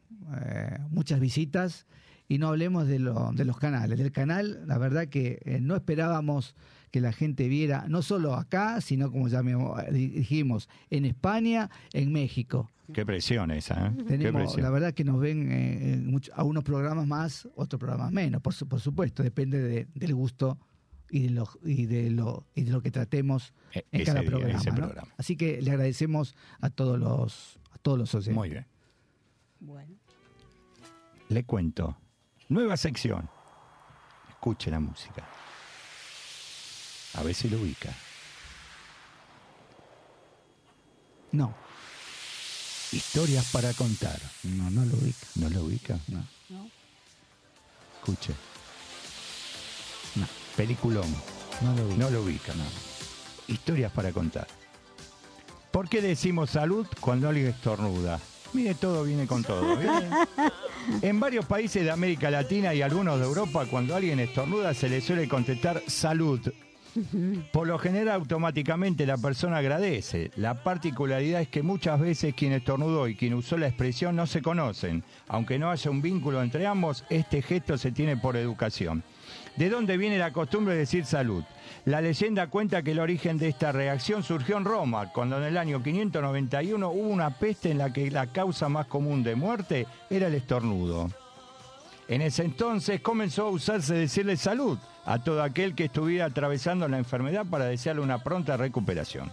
eh, muchas visitas. Y no hablemos de, lo- de los canales. Del canal, la verdad que eh, no esperábamos que la gente viera, no solo acá, sino como ya dijimos, en España, en México. Qué presión esa, ¿eh? Qué Tenemos, presión. la verdad que nos ven eh, mucho- a unos programas más, otros programas menos, por, su- por supuesto, depende de- del gusto y de lo, y de lo, y de lo que tratemos E- en ese cada día, programa. ese ¿no? programa. Así que le agradecemos a todos los, a todos los oyentes. Muy bien. Bueno. Le cuento. Nueva sección. Escuche la música. A ver si lo ubica. No, Historias para contar. no, no lo ubica. ¿No lo ubica? No. Escuche. No. Peliculón. No lo ubica. No lo ubica. Historias para contar. ¿Por qué decimos salud cuando alguien estornuda? Mire, todo viene con todo. ¿eh? En varios países de América Latina y algunos de Europa, cuando alguien estornuda se le suele contestar salud. Por lo general, automáticamente la persona agradece. La particularidad es que muchas veces quien estornudó y quien usó la expresión no se conocen. Aunque no haya un vínculo entre ambos, este gesto se tiene por educación. ¿De dónde viene la costumbre de decir salud? La leyenda cuenta que el origen de esta reacción surgió en Roma, cuando en el año 591 hubo una peste en la que la causa más común de muerte era el estornudo. En ese entonces comenzó a usarse decirle salud a todo aquel que estuviera atravesando la enfermedad para desearle una pronta recuperación.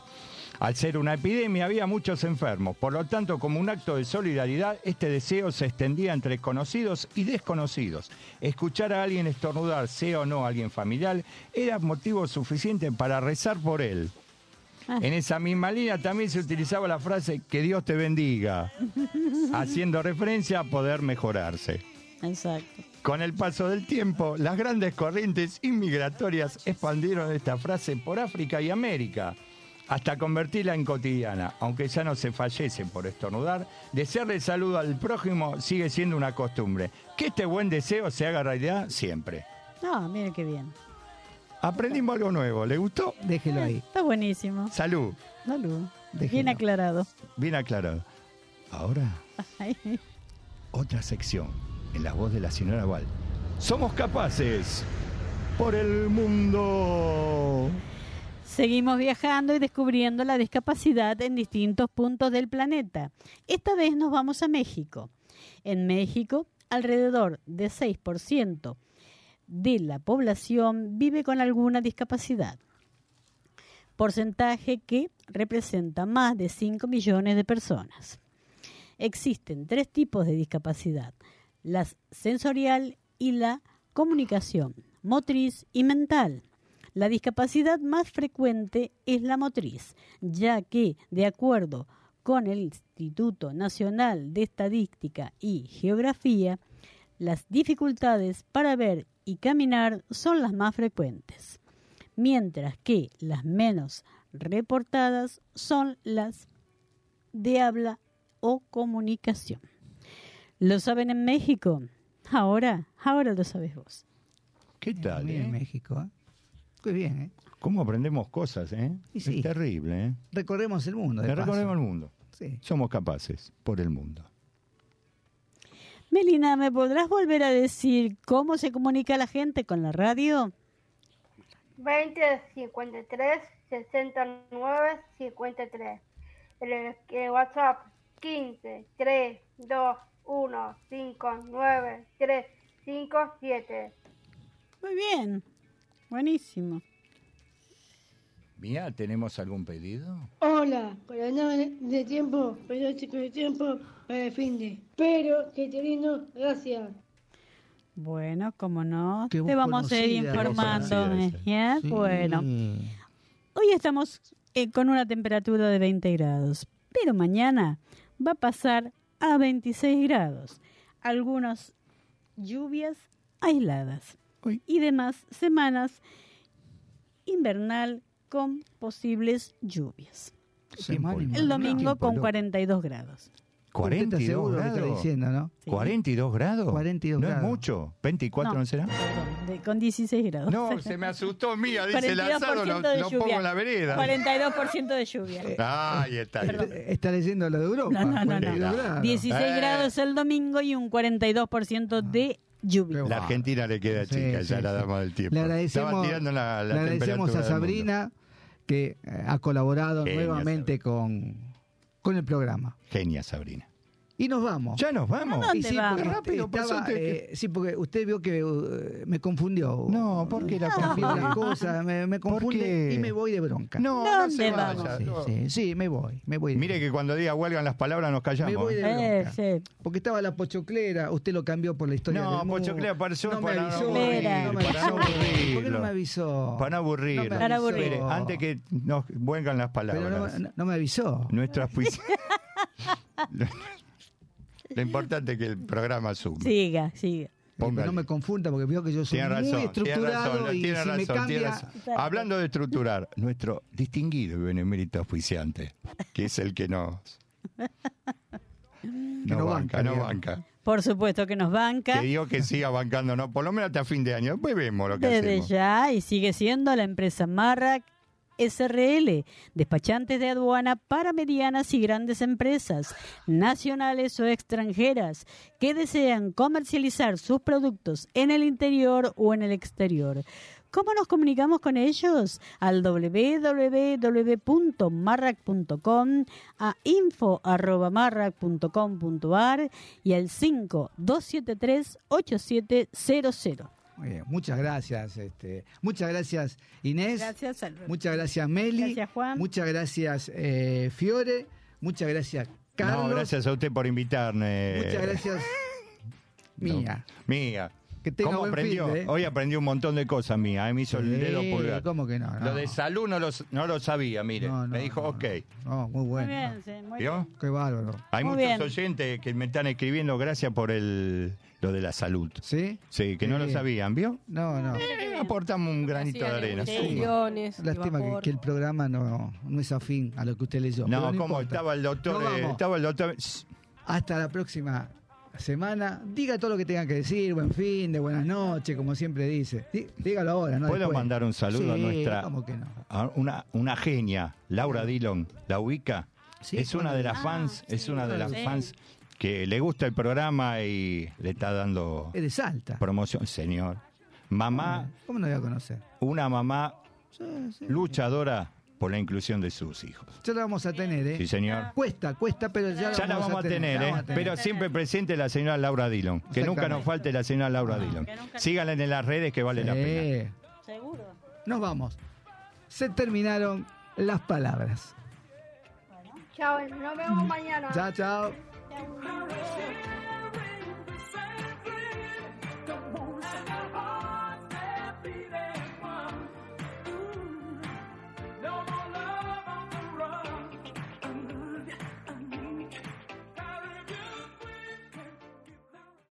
Al ser una epidemia había muchos enfermos, por lo tanto como un acto de solidaridad este deseo se extendía entre conocidos y desconocidos. Escuchar a alguien estornudar, sea o no alguien familiar, era motivo suficiente para rezar por él. En esa misma línea también se utilizaba la frase que Dios te bendiga, haciendo referencia a poder mejorarse. Exacto. Con el paso del tiempo, las grandes corrientes inmigratorias expandieron esta frase por África y América, hasta convertirla en cotidiana. Aunque ya no se fallece por estornudar, desearle saludo al prójimo sigue siendo una costumbre. Que este buen deseo se haga realidad siempre. No, mire qué bien. Aprendimos algo nuevo, ¿le gustó? Déjelo ahí. Está buenísimo. Salud, Salud. Déjelo. Bien aclarado. bien aclarado. Ahora, Ay, otra sección, en la voz de la señora Val. Somos capaces por el mundo. Seguimos viajando y descubriendo la discapacidad en distintos puntos del planeta. Esta vez nos vamos a México. En México, alrededor de 6% de la población vive con alguna discapacidad, porcentaje que representa más de 5 millones de personas. Existen tres tipos de discapacidad, la sensorial y la comunicación, motriz y mental. La discapacidad más frecuente es la motriz, ya que, de acuerdo con el Instituto Nacional de Estadística y Geografía, las dificultades para ver y caminar son las más frecuentes, mientras que las menos reportadas son las de habla o comunicación. ¿Lo saben en México? Ahora, ahora lo sabes vos. ¿Qué tal? Bien, eh? México. ¿Eh? Muy bien, ¿eh? ¿Cómo aprendemos cosas, eh? Y sí. Es terrible, ¿eh? Recorremos el mundo. de Le paso. recorremos el mundo. Sí. Somos capaces por el mundo. Melina, ¿me podrás volver a decir cómo se comunica la gente con la radio? 20 53 69 53. El, el WhatsApp 15 3 2 1 5 9 3 5 7. Muy bien, buenísimo. Mía, ¿tenemos algún pedido? Hola, para nada de tiempo, pero chico de tiempo para el fin de. Pero que te lindo, gracias. Bueno, como no, Qué te vamos a ir informando. ¿eh? Bueno, hoy estamos eh, con una temperatura de 20 grados, pero mañana va a pasar a 26 grados. Algunas lluvias aisladas Uy. y demás semanas invernal con posibles lluvias. Semana El domingo con loco. 42 grados. Usted está 42 seguro de lo que está grados. diciendo, ¿no? Sí. ¿42 grados? 42 no grados. es mucho. ¿24 no, será? perdón, de- con 16 grados. No, se me asustó mía, dice el asado, lo, 42% de lo lluvia. pongo en la vereda. 42% de lluvia. Ahí está. Perdón. Está leyendo lo de Europa. No, no, no, no. 42 grados. 16 Eh. grados el domingo y un 42% de lluvia. La Argentina le queda Sí, chica, sí, ya la sí. damos del tiempo. Le agradecemos, tirando la, la le agradecemos temperatura a. Sabrina que eh, ha colaborado Genia, nuevamente con, con el programa. Genia Sabrina. Y nos vamos. Ya nos vamos. ¿A dónde sí, vamos? porque Rápido, estaba, pasate que- eh, sí, porque usted vio que eh, me confundió. No, ¿por qué la Cambió confunde? las cosas, me, me ¿Por confunde y me voy de bronca. No, no ¿Dónde se vamos? vaya. Sí, no. sí, sí, me voy, me voy. de Mire que cuando diga huelgan las palabras nos callamos. Me voy de Eh, bronca. sí. Porque estaba la pochoclera, usted lo cambió por la historia No, del. Pochoclera apareció no para no avisó, aburrir, no me para no avisó. ¿Por qué no me avisó? Para no. No me Para aburrir. Mire, antes que nos huelgan las Pero palabras. no, no- no me avisó. Nuestras Lo importante es que el programa suma. Siga, siga. Póngale. no me confunda porque veo que yo soy Tiene muy razón, tiene estructurado razón, y tiene si me razón, cambia... tiene razón. Hablando de estructurar, nuestro distinguido y benemérito auspiciante, que es el que nos, Que no no banca, banca, no banca. Por supuesto que nos banca. Que digo que siga bancándonos, por lo menos hasta fin de año. Después vemos lo que Desde hacemos. ya y sigue siendo la empresa Marrac SRL, despachantes de aduana para medianas y grandes empresas, nacionales o extranjeras, que desean comercializar sus productos en el interior o en el exterior. ¿Cómo nos comunicamos con ellos? Al www.marrac.com, a info.marrac.com.ar y al 5273-8700. Muy bien, muchas gracias. Este, muchas gracias, Inés. Gracias. Muchas gracias, Meli. Gracias, Juan. Muchas gracias, eh, Fiore. Muchas gracias, Carlos. No, gracias a usted por invitarme. Muchas gracias, No, Mía. Mía. Que tenga ¿Cómo buen aprendió? fin de, ¿eh? Hoy aprendí un montón de cosas mía, eh, me hizo el Sí, dedo pulgar. ¿Cómo que no? no. Lo de salud no lo, no lo sabía, mire. No, no, me dijo, no, ok. No, muy Muy bueno. bien, sí, muy ¿Vio? bien. Qué bárbaro. Hay Muy muchos bien. oyentes que me están escribiendo gracias por el lo de la salud. ¿Sí? Sí, que no lo sabían, ¿vio? No, no. Eh, aportamos un granito de arena. sí. Lástima que, que el programa no, no es afín a lo que usted leyó. No, pero como importa. estaba el doctor, Nos eh, estaba el doctor. Hasta la próxima semana. Diga todo lo que tenga que decir. Buen fin de buenas noches, como siempre dice. Dí- Dígalo ahora, ¿no? ¿Puedo después. mandar un saludo a Sí, nuestra ¿Cómo que no? a una, una genia, Laura Dillon, la ubica? Sí, es una de las Ah, fans, es sí, una de las fans que le gusta el programa y le está dando Es de Salta. promoción, señor. Mamá, ¿Cómo no voy a conocer? una mamá Sí, sí. luchadora por la inclusión de sus hijos. Ya la vamos a tener, ¿eh? Sí, señor. Cuesta, cuesta, pero ya, Ya la vamos a tener, la ¿eh? vamos a tener. Pero siempre presente la señora Laura Dillon. Que nunca nos falte la señora Laura Dillon. nunca- Síganla en las redes que vale la pena. Sí. Seguro. Nos vamos. Se terminaron las palabras. Chao, nos vemos mañana. Chao, chao. that we